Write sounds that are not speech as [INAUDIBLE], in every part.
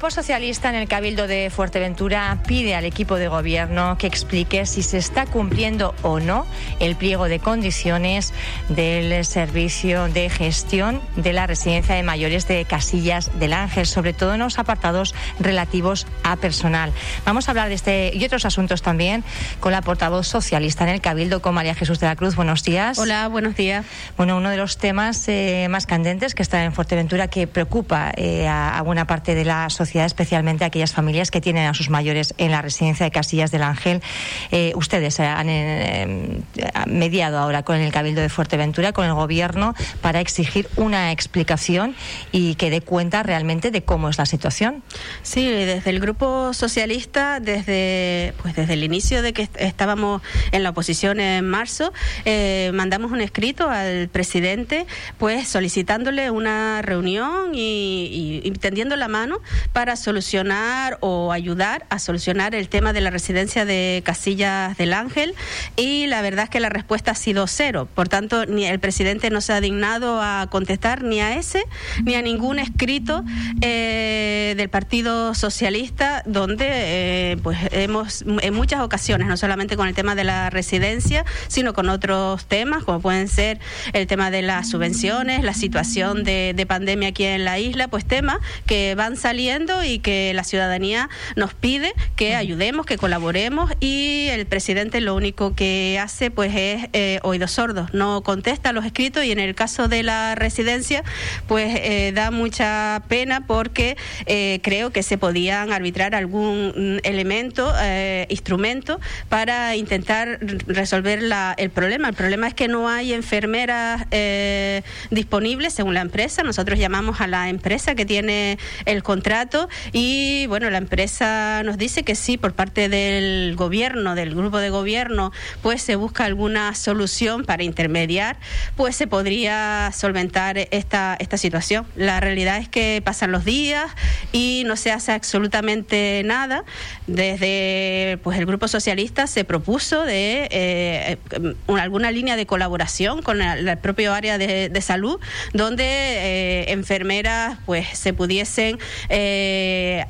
Grupo Socialista en el Cabildo de Fuerteventura pide al equipo de gobierno que explique si se está cumpliendo o no el pliego de condiciones del servicio de gestión de la residencia de mayores de Casillas del Ángel, sobre todo en los apartados relativos a personal. Vamos a hablar de este y otros asuntos también con la portavoz socialista en el Cabildo, con María Jesús de la Cruz. Buenos días. Hola, buenos días. Bueno, uno de los temas eh, más candentes que está en Fuerteventura que preocupa eh, a, a buena parte de la sociedad, especialmente aquellas familias que tienen a sus mayores en la residencia de Casillas del Ángel. Eh, ustedes han eh, mediado ahora con el Cabildo de Fuerteventura, con el Gobierno, para exigir una explicación y que dé cuenta realmente de cómo es la situación. Sí, desde el Grupo Socialista, desde, pues desde el inicio de que estábamos en la oposición en marzo, eh, mandamos un escrito al presidente, pues solicitándole una reunión y, y, y tendiendo la mano para solucionar o ayudar a solucionar el tema de la residencia de Casillas del Ángel y la verdad es que la respuesta ha sido cero. Por tanto, ni el presidente no se ha dignado a contestar ni a ese ni a ningún escrito eh, del Partido Socialista donde eh, pues hemos en muchas ocasiones, no solamente con el tema de la residencia, sino con otros temas como pueden ser el tema de las subvenciones, la situación de pandemia aquí en la isla, pues temas que van saliendo y que la ciudadanía nos pide que ayudemos, que colaboremos y el presidente lo único que hace pues es eh, oídos sordos, no contesta los escritos y en el caso de la residencia pues eh, da mucha pena porque eh, creo que se podían arbitrar algún elemento, eh, instrumento para intentar resolver la, el problema. El problema es que no hay enfermeras disponibles según la empresa. Nosotros llamamos a la empresa que tiene el contrato y bueno, la empresa nos dice que sí, por parte del gobierno, del grupo de gobierno, pues se busca alguna solución para intermediar, pues se podría solventar esta, esta situación. La realidad es que pasan los días y no se hace absolutamente nada. Desde pues el grupo socialista se propuso de eh, alguna línea de colaboración con el, el propio área de, salud, donde eh, enfermeras pues se pudiesen eh,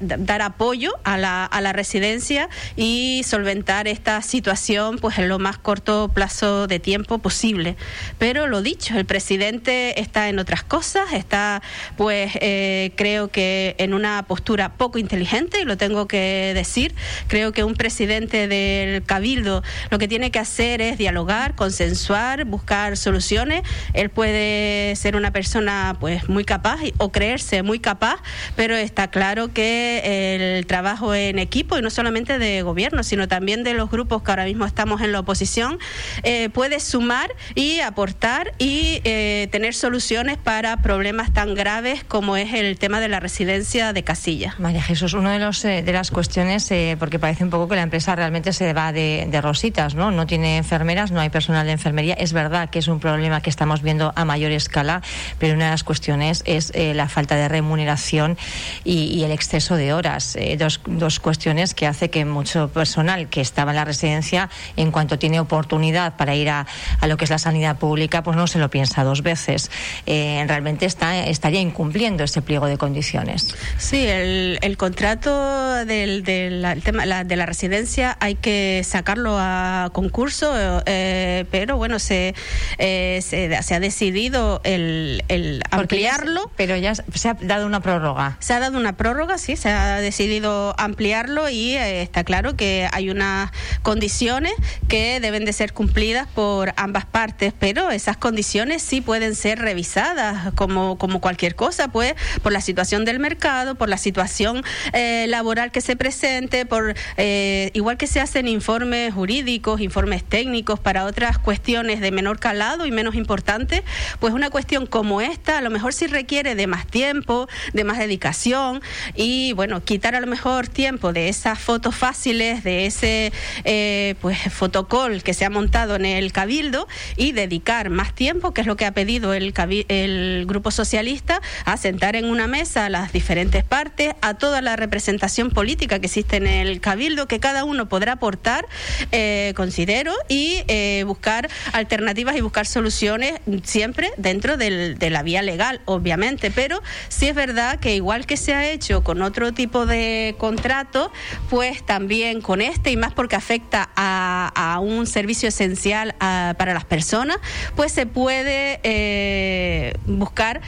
dar apoyo a la, a la residencia y solventar esta situación pues en lo más corto plazo de tiempo posible. Pero lo dicho, el presidente está en otras cosas, está pues eh, creo que en una postura poco inteligente y lo tengo que decir. Creo que un presidente del cabildo lo que tiene que hacer es dialogar, consensuar, buscar soluciones. Él puede ser una persona pues muy capaz o creerse muy capaz, pero está claro que el trabajo en equipo y no solamente de gobierno, sino también de los grupos que ahora mismo estamos en la oposición, eh, puede sumar y aportar y eh, tener soluciones para problemas tan graves como es el tema de la residencia de Casilla. María Jesús, una de, los, eh, de las cuestiones, porque parece un poco que la empresa realmente se va de, de, rositas, ¿no? No tiene enfermeras, no hay personal de enfermería. Es verdad que es un problema que estamos viendo a mayor escala, pero una de las cuestiones es la falta de remuneración y, y el exceso de horas. Eh, dos, dos cuestiones que hace que mucho personal que estaba en la residencia, en cuanto tiene oportunidad para ir a, a lo que es la sanidad pública, pues no se lo piensa dos veces. Eh, realmente está, estaría incumpliendo ese pliego de condiciones. Sí, el, el contrato del, del el tema la, de la residencia hay que sacarlo a concurso, eh, pero bueno, se, eh, se, se, ha decidido el, el ampliarlo. Ya, pero ya se ha dado una prórroga. Se ha dado una prórroga, sí, se ha decidido ampliarlo y eh, está claro que hay unas condiciones que deben de ser cumplidas por ambas partes, pero esas condiciones sí pueden ser revisadas como, como cualquier cosa, pues por la situación del mercado, por la situación eh, laboral que se presente, por eh, igual que se hacen informes jurídicos, informes técnicos para otras cuestiones de menor calado y menos importantes, pues una cuestión como esta a lo mejor sí requiere de más tiempo, de más dedicación y bueno, quitar a lo mejor tiempo de esas fotos fáciles, de ese eh, pues fotocall que se ha montado en el cabildo y dedicar más tiempo, que es lo que ha pedido el, el grupo socialista, a sentar en una mesa a las diferentes partes, a toda la representación política que existe en el cabildo, que cada uno podrá aportar, eh, considero, y eh, buscar alternativas y buscar soluciones siempre dentro del, de la vía legal, obviamente, pero sí es verdad que igual que se ha hecho con otro tipo de contrato, pues también con este y más porque afecta a, un servicio esencial para las personas, pues se puede eh, buscar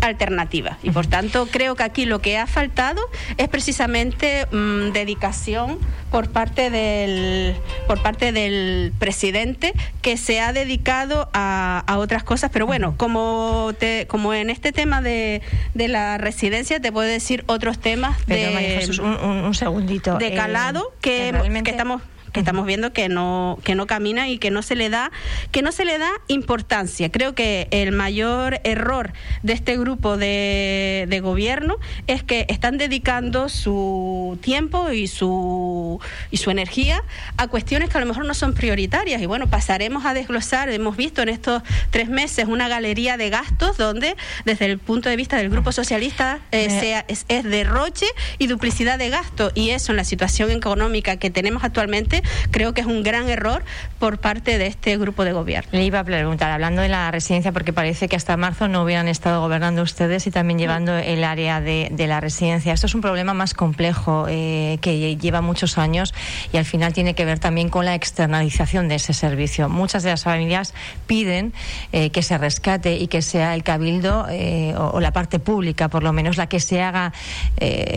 alternativas. Y por tanto, creo que aquí lo que ha faltado es precisamente mm, dedicación por parte del por parte del presidente que se ha dedicado a, otras cosas. Pero bueno, como te, como en este tema de, de la residencia, te puedo decir otros temas de, un, segundito. de calado que, que estamos que estamos viendo que no que no camina y que no se le da que no se le da importancia. Creo que el mayor error de este grupo de, de gobierno es que están dedicando su tiempo y su y su energía a cuestiones que a lo mejor no son prioritarias y bueno pasaremos a desglosar. Hemos visto en estos tres meses una galería de gastos donde desde el punto de vista del grupo socialista eh, sea, es, es derroche y duplicidad de gastos y eso en la situación económica que tenemos actualmente creo que es un gran error por parte de este grupo de gobierno. Le iba a preguntar, hablando de la residencia, porque parece que hasta marzo no hubieran estado gobernando ustedes y también llevando el área de, la residencia. Esto es un problema más complejo eh, que lleva muchos años y al final tiene que ver también con la externalización de ese servicio. Muchas de las familias piden eh, que se rescate y que sea el cabildo eh, o, la parte pública, por lo menos, la que se haga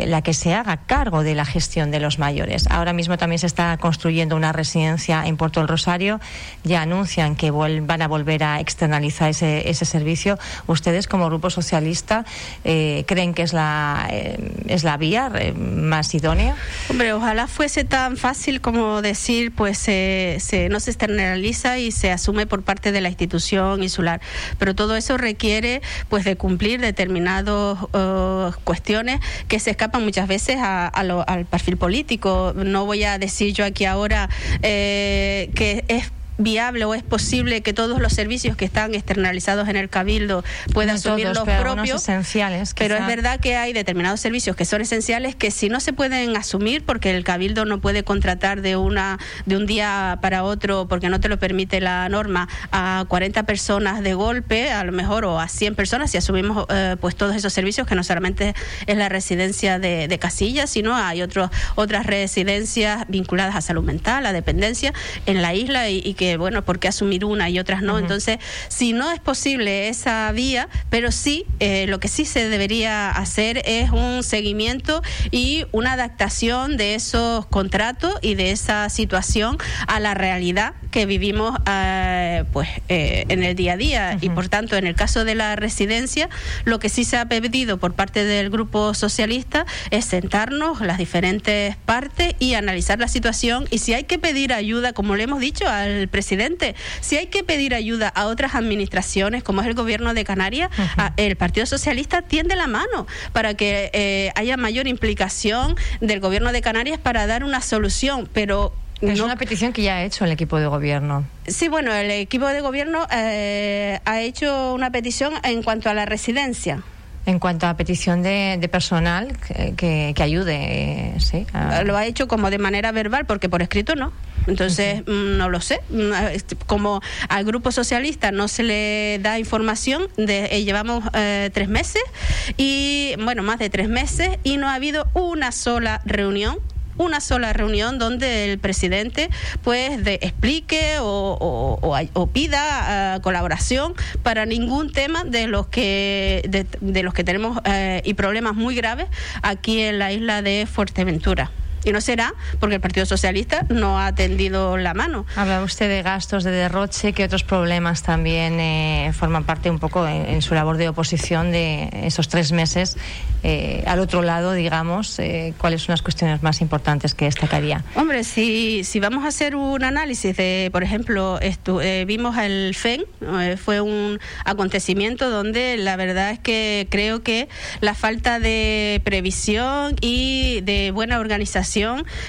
la que se haga cargo de la gestión de los mayores. Ahora mismo también se está construyendo una residencia en Puerto del Rosario, ya anuncian que van a volver a externalizar ese, ese servicio. ¿Ustedes como Grupo Socialista eh, creen que es la, eh, es la vía eh, más idónea? Hombre, ojalá fuese tan fácil como decir, pues se, no se externaliza y se asume por parte de la institución insular. Pero todo eso requiere pues de cumplir determinadas cuestiones que se escapan muchas veces al perfil político. No voy a decir yo aquí ahora eh, que es viable o es posible que todos los servicios que están externalizados en el cabildo puedan asumir los propios. esenciales pero es verdad que hay determinados servicios que son esenciales que si no se pueden asumir porque el cabildo no puede contratar de una de un día para otro porque no te lo permite la norma a 40 personas de golpe a lo mejor o a 100 personas si asumimos eh, pues todos esos servicios que no solamente es la residencia de, de Casillas sino hay otros otras residencias vinculadas a salud mental a dependencia en la isla y que bueno, ¿por qué asumir una y otras no? Entonces, si no es posible esa vía, pero sí, eh, lo que sí se debería hacer es un seguimiento y una adaptación de esos contratos y de esa situación a la realidad que vivimos eh, pues eh, en el día a día y por tanto en el caso de la residencia lo que sí se ha pedido por parte del grupo socialista es sentarnos las diferentes partes y analizar la situación y si hay que pedir ayuda como le hemos dicho al presidente. Si hay que pedir ayuda a otras administraciones, como es el gobierno de Canarias, el Partido Socialista tiende la mano para que eh, haya mayor implicación del gobierno de Canarias para dar una solución, pero es una petición que ya ha hecho el equipo de gobierno. Sí, bueno, el equipo de gobierno eh, ha hecho una petición en cuanto a la residencia en cuanto a petición de, personal que, ayude. sí, Lo ha hecho como de manera verbal, porque por escrito no. Entonces, mm, no lo sé. Mm, este, como al Grupo Socialista no se le da información, de, eh, llevamos eh, tres meses y, bueno, más de tres meses y no ha habido una sola reunión una sola reunión donde el presidente pues de, explique o, o, pida ah, colaboración para ningún tema de los que de, los que tenemos eh, y problemas muy graves aquí en la isla de Fuerteventura. Y no será porque el Partido Socialista no ha tendido la mano. Habla usted de gastos de derroche, que otros problemas también eh, forman parte un poco en, su labor de oposición de esos tres meses. Eh, al otro lado, digamos, eh, ¿cuáles son las cuestiones más importantes que destacaría? Hombre, si, si vamos a hacer un análisis de, por ejemplo, vimos el FEN, fue un acontecimiento donde la verdad es que creo que la falta de previsión y de buena organización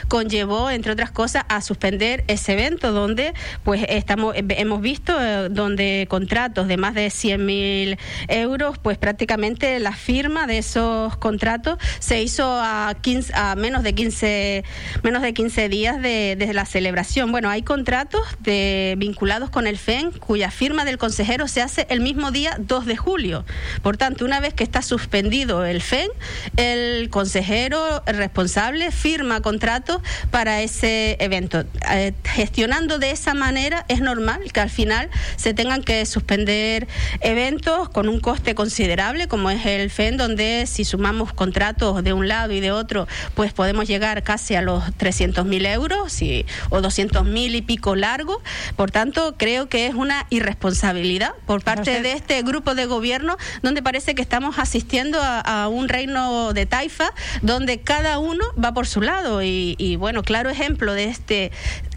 conllevó, entre otras cosas, a suspender ese evento donde pues estamos hemos visto eh, donde contratos de más de 100 mil euros, pues prácticamente la firma de esos contratos se hizo a, 15, a menos de 15 menos de 15 días de, desde la celebración. Bueno, hay contratos de, vinculados con el FEN cuya firma del consejero se hace el mismo día 2 de julio. Por tanto, una vez que está suspendido el FEN, el consejero responsable firma contratos para ese evento. Eh, gestionando de esa manera es normal que al final se tengan que suspender eventos con un coste considerable como es el FEN, donde si sumamos contratos de un lado y de otro, pues podemos llegar casi a los 300.000 euros y, o 200.000 y pico largo. Por tanto, creo que es una irresponsabilidad por parte de este grupo de gobierno donde parece que estamos asistiendo a, un reino de taifa donde cada uno va por su lado y, bueno, claro ejemplo de este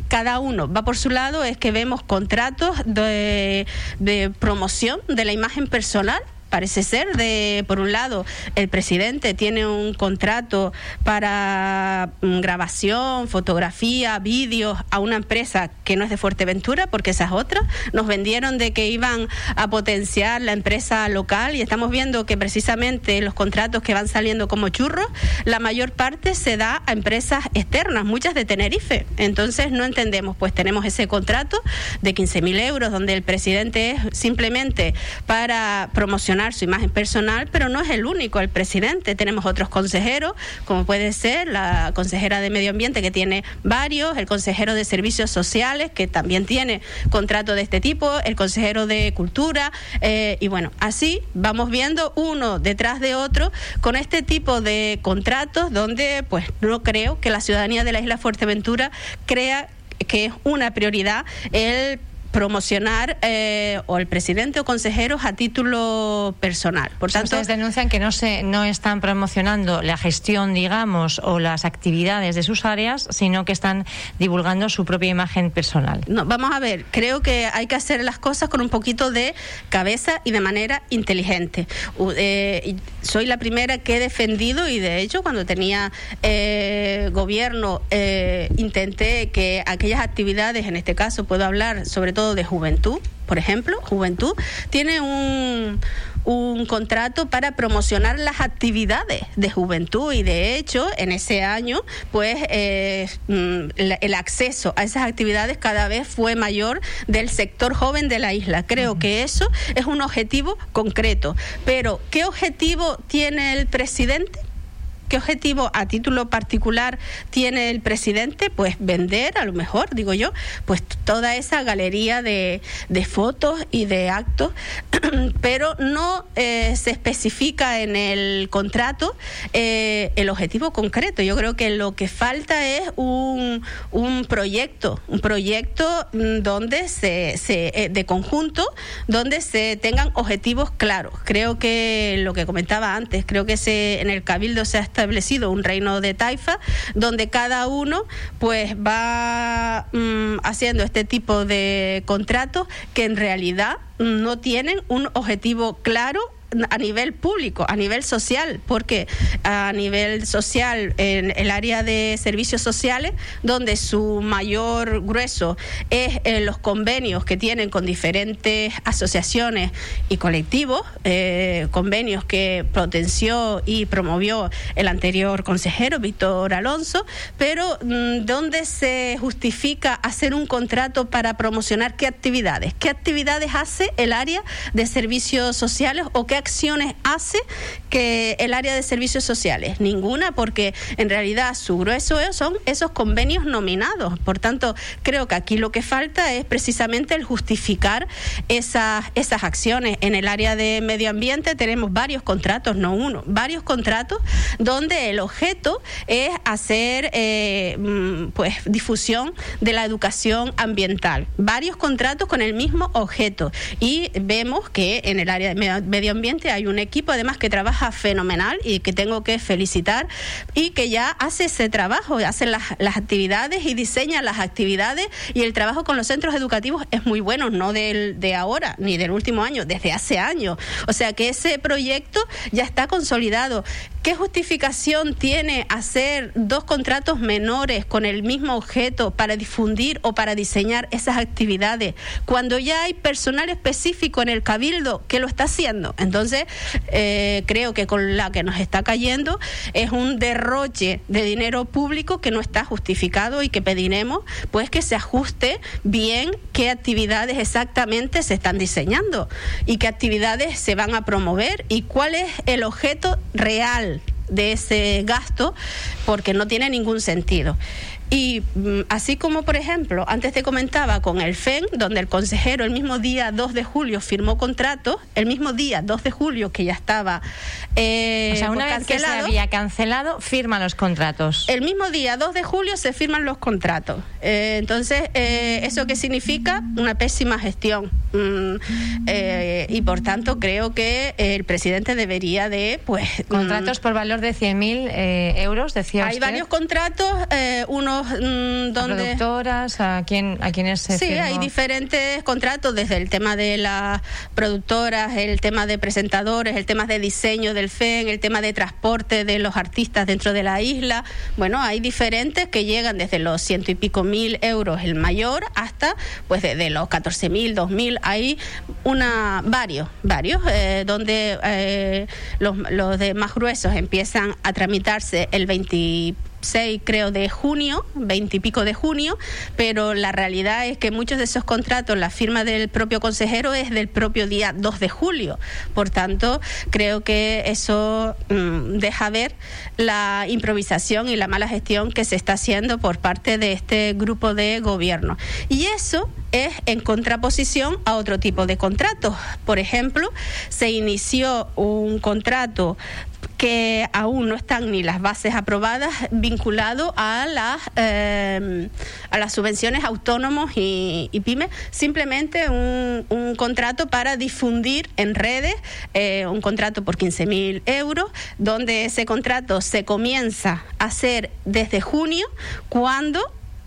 cada uno va por su lado es que vemos contratos de promoción de la imagen personal parece ser de por un lado el presidente tiene un contrato para mm, grabación, fotografía, vídeos a una empresa que no es de Fuerteventura porque esa es otra. Nos vendieron de que iban a potenciar la empresa local y estamos viendo que precisamente los contratos que van saliendo como churros, la mayor parte se da a empresas externas, muchas de Tenerife. Entonces no entendemos, pues tenemos ese contrato de 15.000 euros donde el presidente es simplemente para promocionar su imagen personal, pero no es el único, el presidente. Tenemos otros consejeros, como puede ser la consejera de Medio Ambiente, que tiene varios, el consejero de Servicios Sociales, que también tiene contrato de este tipo, el consejero de Cultura, eh, y bueno, así vamos viendo uno detrás de otro con este tipo de contratos donde pues no creo que la ciudadanía de la isla Fuerteventura crea que es una prioridad el promocionar eh, o el presidente o consejeros a título personal. Por tanto, ustedes denuncian que no se no están promocionando la gestión, digamos, o las actividades de sus áreas, sino que están divulgando su propia imagen personal. No, vamos a ver, creo que hay que hacer las cosas con un poquito de cabeza y de manera inteligente. Eh, soy la primera que he defendido y de hecho cuando tenía eh, gobierno intenté que aquellas actividades, en este caso puedo hablar sobre todo de juventud, por ejemplo, juventud, tiene un, un contrato para promocionar las actividades de juventud y de hecho en ese año pues eh, mm, el acceso a esas actividades cada vez fue mayor del sector joven de la isla. Creo que eso es un objetivo concreto. Pero ¿qué objetivo tiene el presidente? ¿Qué objetivo a título particular tiene el presidente? Pues vender, a lo mejor, digo yo, pues toda esa galería de, fotos y de actos, [CLEARS THROAT] pero no eh, se especifica en el contrato eh, el objetivo concreto. Yo creo que lo que falta es un, un proyecto, un proyecto mm, donde se, se eh, de conjunto, donde se tengan objetivos claros. Creo que lo que comentaba antes, creo que se, en el Cabildo se ha establecido un reino de taifa donde cada uno pues va mm, haciendo este tipo de contratos que en realidad no tienen un objetivo claro a nivel público, a nivel social, porque a nivel social, en el área de servicios sociales, donde su mayor grueso es los convenios que tienen con diferentes asociaciones y colectivos, eh, convenios que potenció y promovió el anterior consejero, Víctor Alonso, pero mm, donde se justifica hacer un contrato para promocionar qué actividades, qué actividades hace el área de servicios sociales o qué acciones hace que el área de servicios sociales? Ninguna, porque en realidad su grueso son esos convenios nominados. Por tanto, creo que aquí lo que falta es precisamente el justificar esas, esas acciones. En el área de medio ambiente tenemos varios contratos, no uno, varios contratos donde el objeto es hacer eh, mm, pues difusión de la educación ambiental. Varios contratos con el mismo objeto. Y vemos que en el área de medio ambiente Hay un equipo además que trabaja fenomenal y que tengo que felicitar y que ya hace ese trabajo, hace las, las actividades y diseña las actividades y el trabajo con los centros educativos es muy bueno, no del, de ahora ni del último año, desde hace años. O sea que ese proyecto ya está consolidado. ¿Qué justificación tiene hacer dos contratos menores con el mismo objeto para difundir o para diseñar esas actividades cuando ya hay personal específico en el cabildo que lo está haciendo? Entonces, eh, creo que con la que nos está cayendo es un derroche de dinero público que no está justificado y que pediremos pues que se ajuste bien qué actividades exactamente se están diseñando y qué actividades se van a promover y cuál es el objeto real de ese gasto porque no tiene ningún sentido. Y mm, así como, por ejemplo, antes te comentaba con el FEN, donde el consejero el mismo día 2 de julio firmó contrato, el mismo día 2 de julio que ya estaba. Eh, o sea, una vez que se había cancelado, firman los contratos. El mismo día 2 de julio se firman los contratos. Eh, entonces, eh, ¿eso qué significa? Una pésima gestión. Mm, eh, y por tanto, creo que el presidente debería de. pues mm, Contratos por valor de 100.000 euros, decía Hay varios contratos, Mm, donde... ¿A productoras? ¿A, quién, a quiénes se Sí, hay diferentes contratos, desde el tema de las productoras, el tema de presentadores, el tema de diseño del FEN, el tema de transporte de los artistas dentro de la isla. Bueno, hay diferentes que llegan desde los ciento y pico mil euros el mayor hasta pues desde los catorce mil, dos mil. Hay una, varios, varios, eh, donde eh, los, los de más gruesos empiezan a tramitarse el 20 6 creo de junio, 20 y pico de junio, pero la realidad es que muchos de esos contratos, la firma del propio consejero es del propio día 2 de julio. Por tanto, creo que eso mm, deja ver la improvisación y la mala gestión que se está haciendo por parte de este grupo de gobierno. Y eso es en contraposición a otro tipo de contratos. Por ejemplo, se inició un contrato que aún no están ni las bases aprobadas vinculado a las eh, a las subvenciones autónomos y, pymes. Simplemente un, un, contrato para difundir en redes eh, un contrato por 15.000 euros donde ese contrato se comienza a hacer desde junio cuando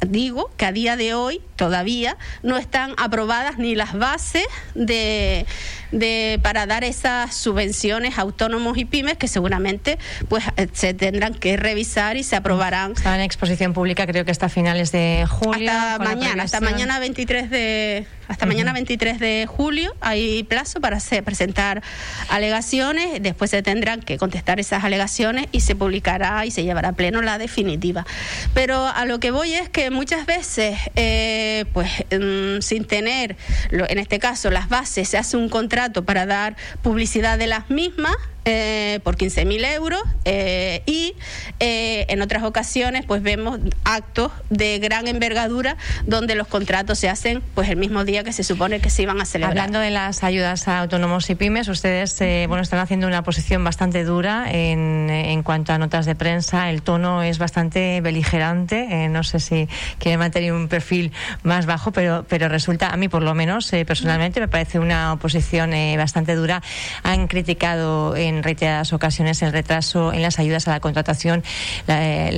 digo que a día de hoy todavía no están aprobadas ni las bases de, de para dar esas subvenciones a autónomos y pymes que seguramente pues eh, se tendrán que revisar y se aprobarán. Está en exposición pública creo que hasta finales de julio. Hasta mañana, hasta mañana 23 de hasta mañana 23 de julio hay plazo para presentar alegaciones, después se tendrán que contestar esas alegaciones y se publicará y se llevará a pleno la definitiva. Pero a lo que voy es que muchas veces, eh, pues mm, sin tener, en este caso, las bases, se hace un contrato para dar publicidad de las mismas eh, por 15.000 euros eh, y eh, en otras ocasiones pues vemos actos de gran envergadura donde los contratos se hacen pues el mismo día que se supone que se iban a celebrar. Hablando de las ayudas a autónomos y pymes, ustedes bueno están haciendo una posición bastante dura en, en cuanto a notas de prensa. El tono es bastante beligerante. no sé si quiere mantener un perfil más bajo, pero, pero resulta, a mí por lo menos personalmente me parece una oposición bastante dura. Han criticado en en reiteradas ocasiones el retraso en las ayudas a la contratación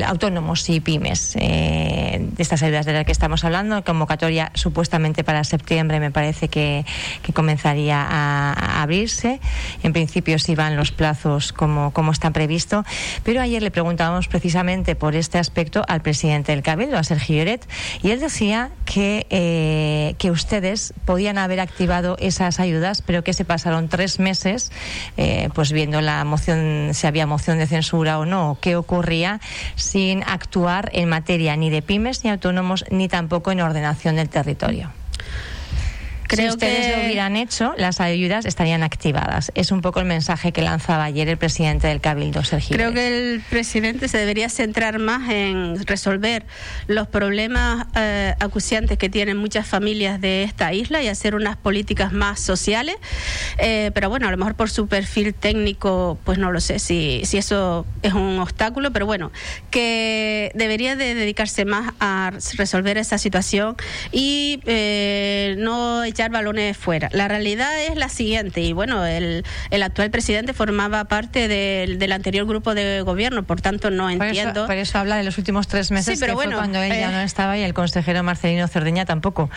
autónomos y pymes. Eh, de estas ayudas de las que estamos hablando, convocatoria supuestamente para septiembre me parece que, comenzaría a, abrirse. En principio sí van los plazos como, como está previsto, pero ayer le preguntábamos precisamente por este aspecto al presidente del Cabildo, a Sergio Lloret, y él decía que, eh, que ustedes podían haber activado esas ayudas, pero que se pasaron tres meses, eh, pues bien la moción, si había moción de censura o no, qué ocurría, sin actuar en materia ni de pymes ni autónomos, ni tampoco en ordenación del territorio. Creo si ustedes que... lo hubieran hecho, las ayudas estarían activadas. Es un poco el mensaje que lanzaba ayer el presidente del Cabildo, Sergio. Creo que el presidente se debería centrar más en resolver los problemas eh, acuciantes que tienen muchas familias de esta isla y hacer unas políticas más sociales. Eh, pero bueno, a lo mejor por su perfil técnico, pues no lo sé si, si eso es un obstáculo, pero bueno, que debería de dedicarse más a resolver esa situación y eh, no echar balones fuera. La realidad es la siguiente, y bueno, el, el actual presidente formaba parte del, del anterior grupo de gobierno, por tanto no entiendo. Por eso, habla de los últimos tres meses, pero bueno, cuando ella no estaba y el consejero Marcelino Cerdeña tampoco.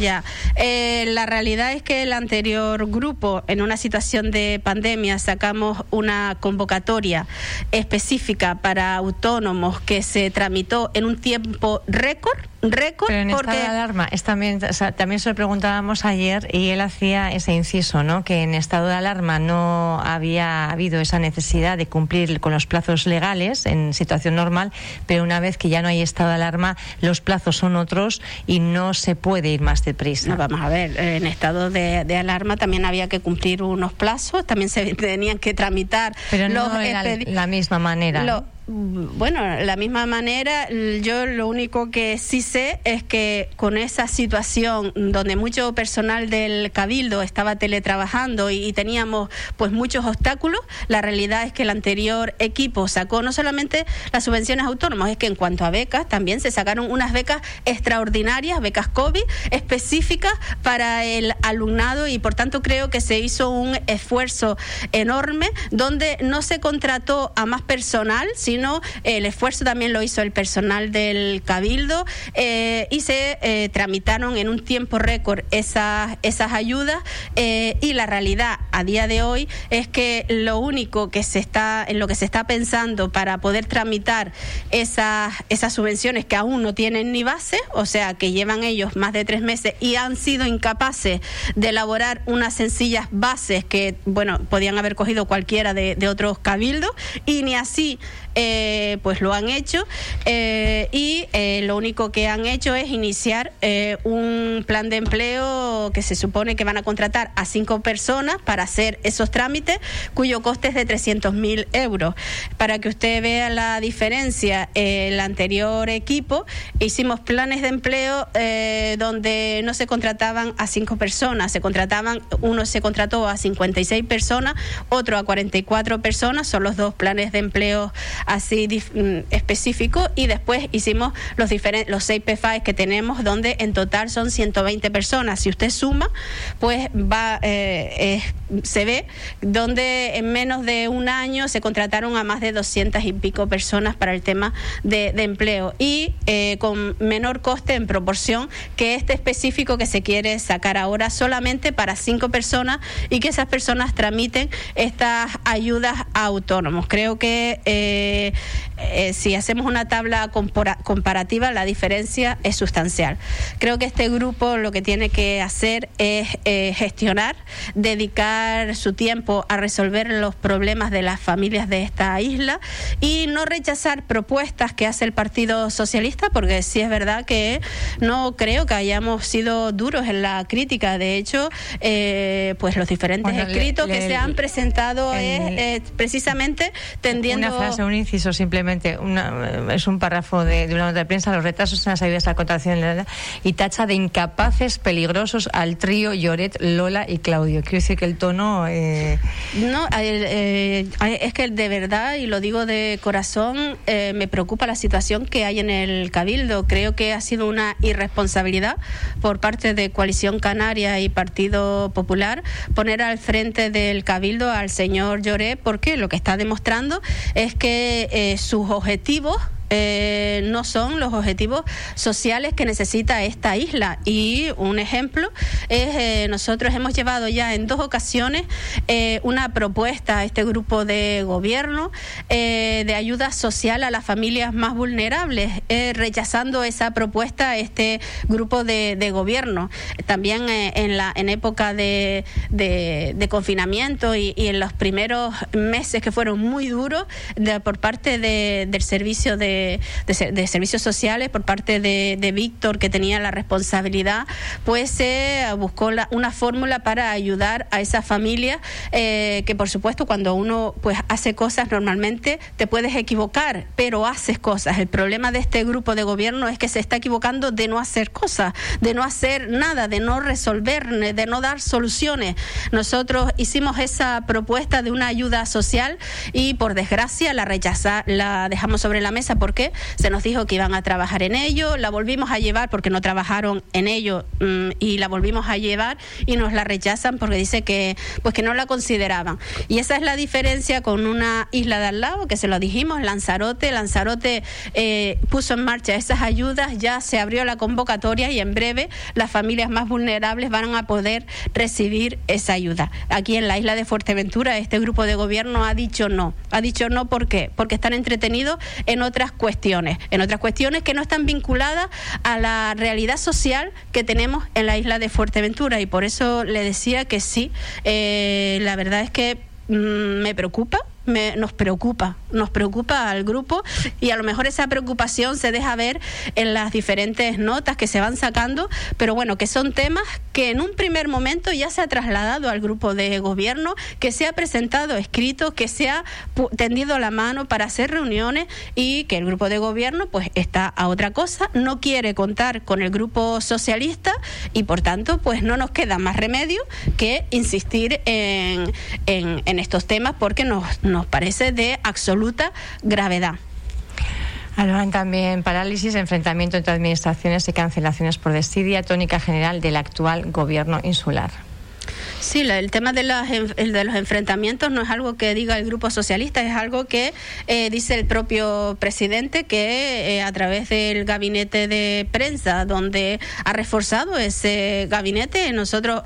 Ya, la realidad es que el anterior grupo, en una situación de pandemia, sacamos una convocatoria específica para autónomos que se tramitó en un tiempo récord récord Pero en porque estado de alarma. Es también también se lo preguntábamos ayer y él hacía ese inciso no que en estado de alarma no había habido esa necesidad de cumplir con los plazos legales en situación normal pero una vez que ya no hay estado de alarma los plazos son otros y no se puede ir más deprisa. No, vamos a ver en estado de, de, alarma también había que cumplir unos plazos también se [LAUGHS] tenían que tramitar pero no los la, la misma manera lo, bueno, la misma manera, yo lo único que sí sé es que con esa situación donde mucho personal del cabildo estaba teletrabajando y, teníamos pues muchos obstáculos, la realidad es que el anterior equipo sacó no solamente las subvenciones autónomas, es que en cuanto a becas también se sacaron unas becas extraordinarias, becas COVID específicas para el alumnado y por tanto creo que se hizo un esfuerzo enorme donde no se contrató a más personal, sino el esfuerzo también lo hizo el personal del Cabildo eh, y se eh, tramitaron en un tiempo récord esas, esas ayudas eh, y la realidad a día de hoy es que lo único que se está, en lo que se está pensando para poder tramitar esas, subvenciones que aún no tienen ni base, o sea, que llevan ellos más de tres meses y han sido incapaces de elaborar unas sencillas bases que, bueno, podían haber cogido cualquiera de otros cabildos y ni así eh, pues lo han hecho eh, y eh, lo único que han hecho es iniciar un plan de empleo que se supone que van a contratar a cinco personas para hacer esos trámites cuyo coste es de 300 mil euros. Para que usted vea la diferencia, el anterior equipo hicimos planes de empleo donde no se contrataban a cinco personas, se contrataban, uno se contrató a 56 personas, otro a 44 personas, son los dos planes de empleo así mm, específico y después hicimos los diferentes los seis PFAs que tenemos donde en total son 120 personas. Si usted suma, pues va eh, se ve donde en menos de un año se contrataron a más de 200 y pico personas para el tema de, empleo y eh, con menor coste en proporción que este específico que se quiere sacar ahora solamente para cinco personas y que esas personas tramiten estas ayudas a autónomos. Creo que eh, eh, si hacemos una tabla comparativa, la diferencia es sustancial. Creo que este grupo lo que tiene que hacer es eh, gestionar, dedicar su tiempo a resolver los problemas de las familias de esta isla y no rechazar propuestas que hace el Partido Socialista, porque sí es verdad que no creo que hayamos sido duros en la crítica. De hecho, eh, pues los diferentes escritos que se han presentado es precisamente tendiendo. Una frase, inciso simplemente, es un párrafo de, una nota de prensa, los retrasos en las ayudas a la contratación y tacha de incapaces peligrosos al trío Lloret, Lola y Claudio. Quiero decir que el tono... Eh... No, eh, es que de verdad, y lo digo de corazón, eh, me preocupa la situación que hay en el Cabildo. Creo que ha sido una irresponsabilidad por parte de Coalición Canaria y Partido Popular poner al frente del Cabildo al señor Lloret, porque lo que está demostrando es que eh, sus objetivos eh, no son los objetivos sociales que necesita esta isla. Y un ejemplo es, eh, nosotros hemos llevado ya en dos ocasiones eh, una propuesta a este grupo de gobierno de ayuda social a las familias más vulnerables, rechazando esa propuesta a este grupo de, gobierno. También en, la, en época de, de, confinamiento y, en los primeros meses que fueron muy duros por parte del servicio de de, servicios sociales por parte de, Víctor, que tenía la responsabilidad, pues se buscó una fórmula para ayudar a esa familia, eh, que por supuesto cuando uno pues hace cosas normalmente te puedes equivocar, pero haces cosas. El problema de este grupo de gobierno es que se está equivocando de no hacer cosas, de no hacer nada, de no resolver, de no dar soluciones. Nosotros hicimos esa propuesta de una ayuda social y por desgracia la rechaza, la dejamos sobre la mesa porque se nos dijo que iban a trabajar en ello, la volvimos a llevar porque no trabajaron en ello mm, y la volvimos a llevar y nos la rechazan porque dice que pues que no la consideraban. Y esa es la diferencia con una isla de al lado, que se lo dijimos, Lanzarote. Lanzarote eh, puso en marcha esas ayudas, ya se abrió la convocatoria y en breve las familias más vulnerables van a poder recibir esa ayuda. Aquí en la isla de Fuerteventura este grupo de gobierno ha dicho no. Ha dicho no ¿por qué? porque están entretenidos en otras cuestiones, en otras cuestiones que no están vinculadas a la realidad social que tenemos en la isla de Fuerteventura. Y por eso le decía que sí, eh, la verdad es que mm, me preocupa nos preocupa, nos preocupa al grupo y a lo mejor esa preocupación se deja ver en las diferentes notas que se van sacando, pero bueno, que son temas que en un primer momento ya se ha trasladado al grupo de gobierno, que se ha presentado escrito, que se ha tendido la mano para hacer reuniones y que el grupo de gobierno pues está a otra cosa, no quiere contar con el grupo socialista y por tanto pues no nos queda más remedio que insistir en, en, estos temas porque nos nos parece de absoluta gravedad. Hablan también parálisis, enfrentamiento entre administraciones y cancelaciones por desidia, tónica general del actual gobierno insular. Sí, el tema de, de los enfrentamientos no es algo que diga el Grupo Socialista, es algo que eh, dice el propio presidente que eh, a través del gabinete de prensa, donde ha reforzado ese gabinete, nosotros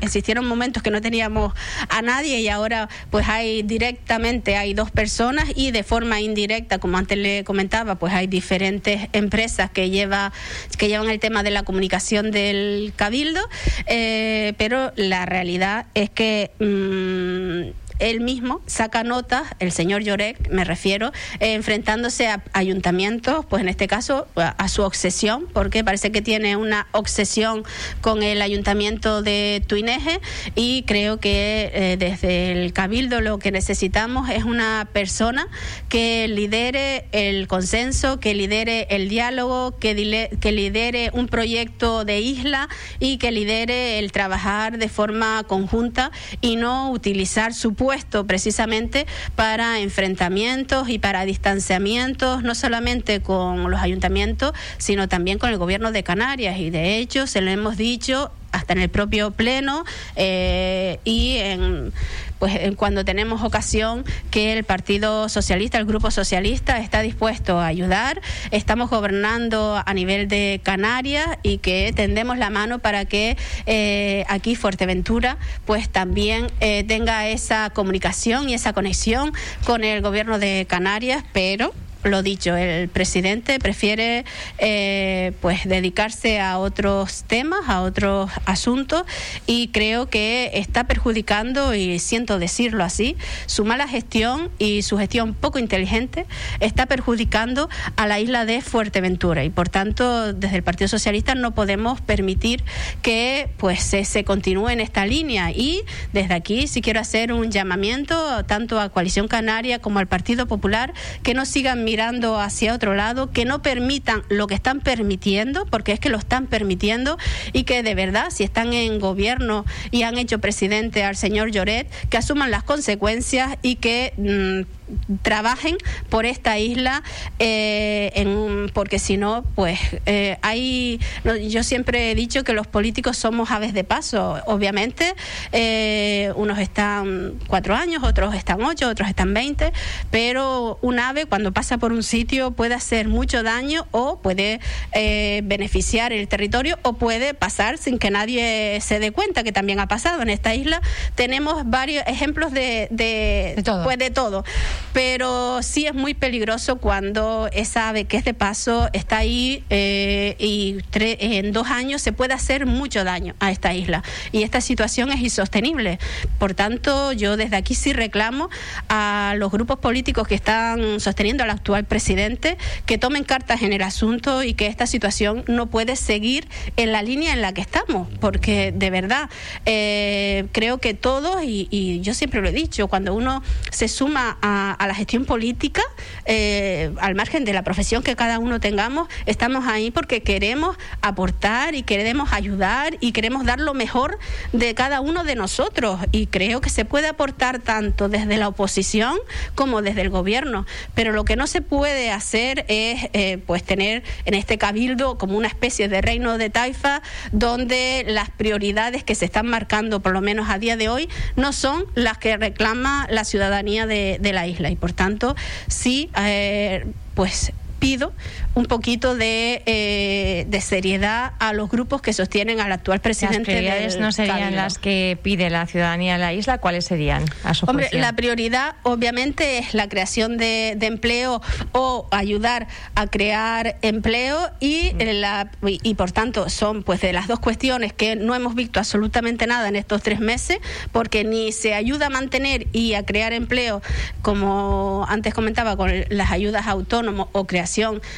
existieron momentos que no teníamos a nadie y ahora pues hay directamente, hay dos personas y de forma indirecta, como antes le comentaba, pues hay diferentes empresas que, lleva, que llevan el tema de la comunicación del cabildo, eh, pero la la realidad es que mm, él mismo saca notas, el señor Llorek, me refiero, eh, enfrentándose a ayuntamientos, pues en este caso a, su obsesión, porque parece que tiene una obsesión con el ayuntamiento de Tuineje y creo que eh, desde el Cabildo lo que necesitamos es una persona que lidere el consenso, que lidere el diálogo, que, que lidere un proyecto de isla y que lidere el trabajar de forma conjunta y no utilizar su puesto precisamente para enfrentamientos y para distanciamientos, no solamente con los ayuntamientos, sino también con el gobierno de Canarias. Y de hecho, se lo hemos dicho hasta en el propio pleno eh, y en pues cuando tenemos ocasión que el Partido Socialista, el Grupo Socialista está dispuesto a ayudar, estamos gobernando a nivel de Canarias y que tendemos la mano para que eh, aquí Fuerteventura pues también eh, tenga esa comunicación y esa conexión con el gobierno de Canarias, pero lo dicho, el presidente prefiere eh, pues dedicarse a otros temas, a otros asuntos y creo que está perjudicando, y siento decirlo así, su mala gestión y su gestión poco inteligente está perjudicando a la isla de Fuerteventura. Y por tanto desde el Partido Socialista no podemos permitir que pues se, continúe en esta línea. Y desde aquí sí quiero hacer un llamamiento tanto a Coalición Canaria como al Partido Popular que no sigan hacia otro lado, que no permitan lo que están permitiendo, porque es que lo están permitiendo, y que de verdad, si están en gobierno y han hecho presidente al señor Lloret, que asuman las consecuencias y que mm, trabajen por esta isla, eh, en, porque si no, pues eh, hay. Yo siempre he dicho que los políticos somos aves de paso. Obviamente, eh, unos están cuatro años, otros están ocho, otros están veinte, pero un ave cuando pasa por un sitio puede hacer mucho daño o puede eh, beneficiar el territorio o puede pasar sin que nadie se dé cuenta, que también ha pasado en esta isla. Tenemos varios ejemplos de, de, todo. Pues de todo, pero sí es muy peligroso cuando esa ave que es de paso está ahí eh, y en dos años se puede hacer mucho daño a esta isla y esta situación es insostenible. Por tanto, yo desde aquí sí reclamo a los grupos políticos que están sosteniendo al actual presidente que tomen cartas en el asunto y que esta situación no puede seguir en la línea en la que estamos, porque de verdad eh, creo que todos, y, yo siempre lo he dicho, cuando uno se suma a, a, la gestión política, eh, al margen de la profesión que cada uno tengamos, estamos ahí porque queremos aportar y queremos ayudar y queremos dar lo mejor de cada uno de nosotros. Y creo que se puede aportar tanto desde la oposición como desde el gobierno. Pero lo que no se puede hacer es eh, pues tener en este cabildo como una especie de reino de taifa donde las prioridades que se están marcando, por lo menos a día de hoy, no son las que reclama la ciudadanía de, la isla. Y por tanto, sí, eh, pues pido un poquito de, eh, de, seriedad a los grupos que sostienen al actual presidente. Las prioridades no serían las que pide la ciudadanía de la isla, ¿cuáles serían? Hombre, la prioridad obviamente es la creación de, empleo o ayudar a crear empleo y, la, y, por tanto son pues de las dos cuestiones que no hemos visto absolutamente nada en estos tres meses porque ni se ayuda a mantener y a crear empleo como antes comentaba con las ayudas autónomos o creación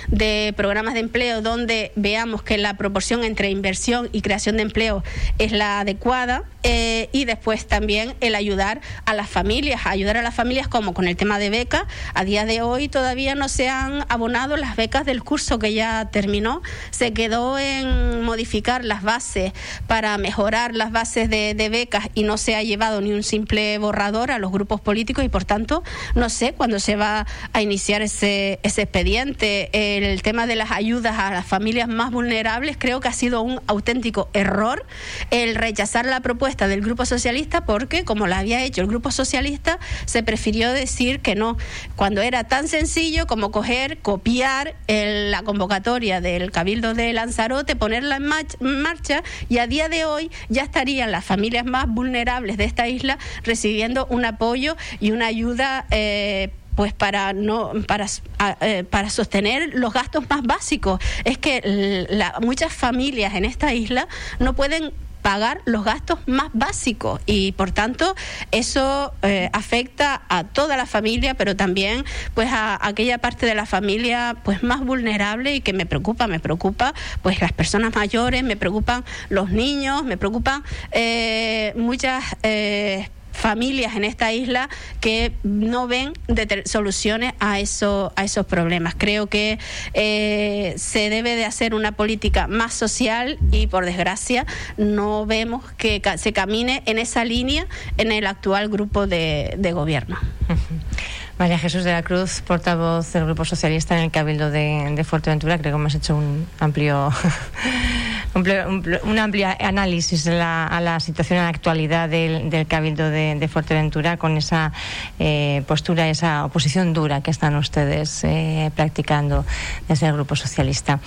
de programas de empleo donde veamos que la proporción entre inversión y creación de empleo es la adecuada eh, y después también el ayudar a las familias, ayudar a las familias como con el tema de becas. A día de hoy todavía no se han abonado las becas del curso que ya terminó. Se quedó en modificar las bases para mejorar las bases de, de becas y no se ha llevado ni un simple borrador a los grupos políticos y por tanto no sé cuándo se va a iniciar ese, ese expediente. El el tema de las ayudas a las familias más vulnerables, creo que ha sido un auténtico error el rechazar la propuesta del Grupo Socialista porque, como la había hecho el Grupo Socialista, se prefirió decir que no, cuando era tan sencillo como coger, copiar la convocatoria del Cabildo de Lanzarote, ponerla en, marcha y a día de hoy ya estarían las familias más vulnerables de esta isla recibiendo un apoyo y una ayuda. Eh, pues para no para eh, para sostener los gastos más básicos. Es que muchas familias en esta isla no pueden pagar los gastos más básicos y por tanto eso eh, afecta a toda la familia pero también pues a, aquella parte de la familia pues más vulnerable y que me preocupa me preocupa pues las personas mayores me preocupan los niños me preocupan eh, muchas familias en esta isla que no ven soluciones a, eso, a esos problemas. Creo que eh, se debe de hacer una política más social y por desgracia no vemos que se camine en esa línea en el actual grupo de, de gobierno. [LAUGHS] María Jesús de la Cruz, portavoz del Grupo Socialista en el Cabildo de, Fuerteventura, creo que hemos hecho un amplio [LAUGHS] un, amplio análisis a la situación en la actualidad del, Cabildo de, Fuerteventura con esa eh, postura, esa oposición dura que están ustedes eh, practicando desde el Grupo Socialista.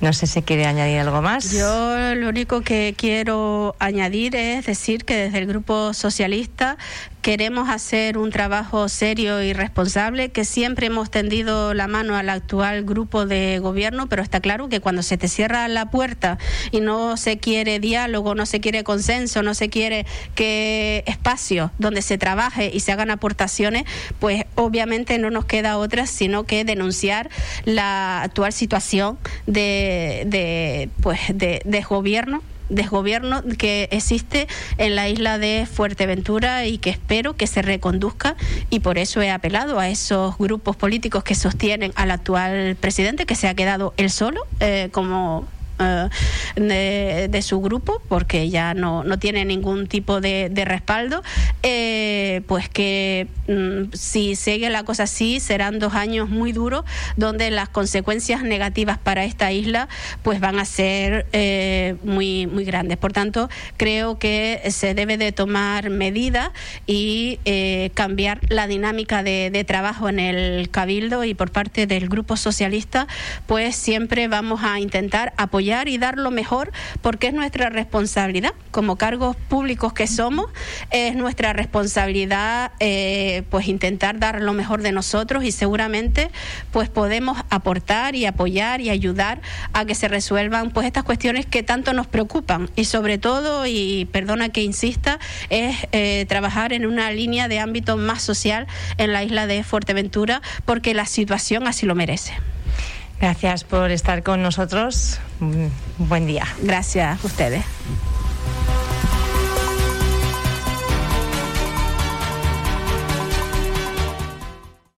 No sé si quiere añadir algo más. Yo lo único que quiero añadir es decir que desde el Grupo Socialista queremos hacer un trabajo serio y responsable, que siempre hemos tendido la mano al actual grupo de gobierno, pero está claro que cuando se te cierra la puerta y no se quiere diálogo, no se quiere consenso, no se quiere que espacio donde se trabaje y se hagan aportaciones, pues obviamente no nos queda otra sino que denunciar la actual situación de, de pues de, gobierno desgobierno que existe en la isla de Fuerteventura y que espero que se reconduzca y por eso he apelado a esos grupos políticos que sostienen al actual presidente que se ha quedado él solo eh, como eh, de, su grupo, porque ya no, no tiene ningún tipo de, respaldo, eh, pues que mm, si sigue la cosa así, serán dos años muy duros, donde las consecuencias negativas para esta isla pues van a ser eh, muy, muy grandes. Por tanto, creo que se debe de tomar medidas y cambiar la dinámica de trabajo en el Cabildo y por parte del Grupo Socialista, pues siempre vamos a intentar apoyar y dar lo mejor porque es nuestra responsabilidad como cargos públicos que somos es nuestra responsabilidad eh, pues intentar dar lo mejor de nosotros y seguramente pues podemos aportar y apoyar y ayudar a que se resuelvan pues estas cuestiones que tanto nos preocupan y sobre todo y perdona que insista es eh, trabajar en una línea de ámbito más social en la isla de Fuerteventura porque la situación así lo merece. Gracias por estar con nosotros. buen día. Gracias a ustedes.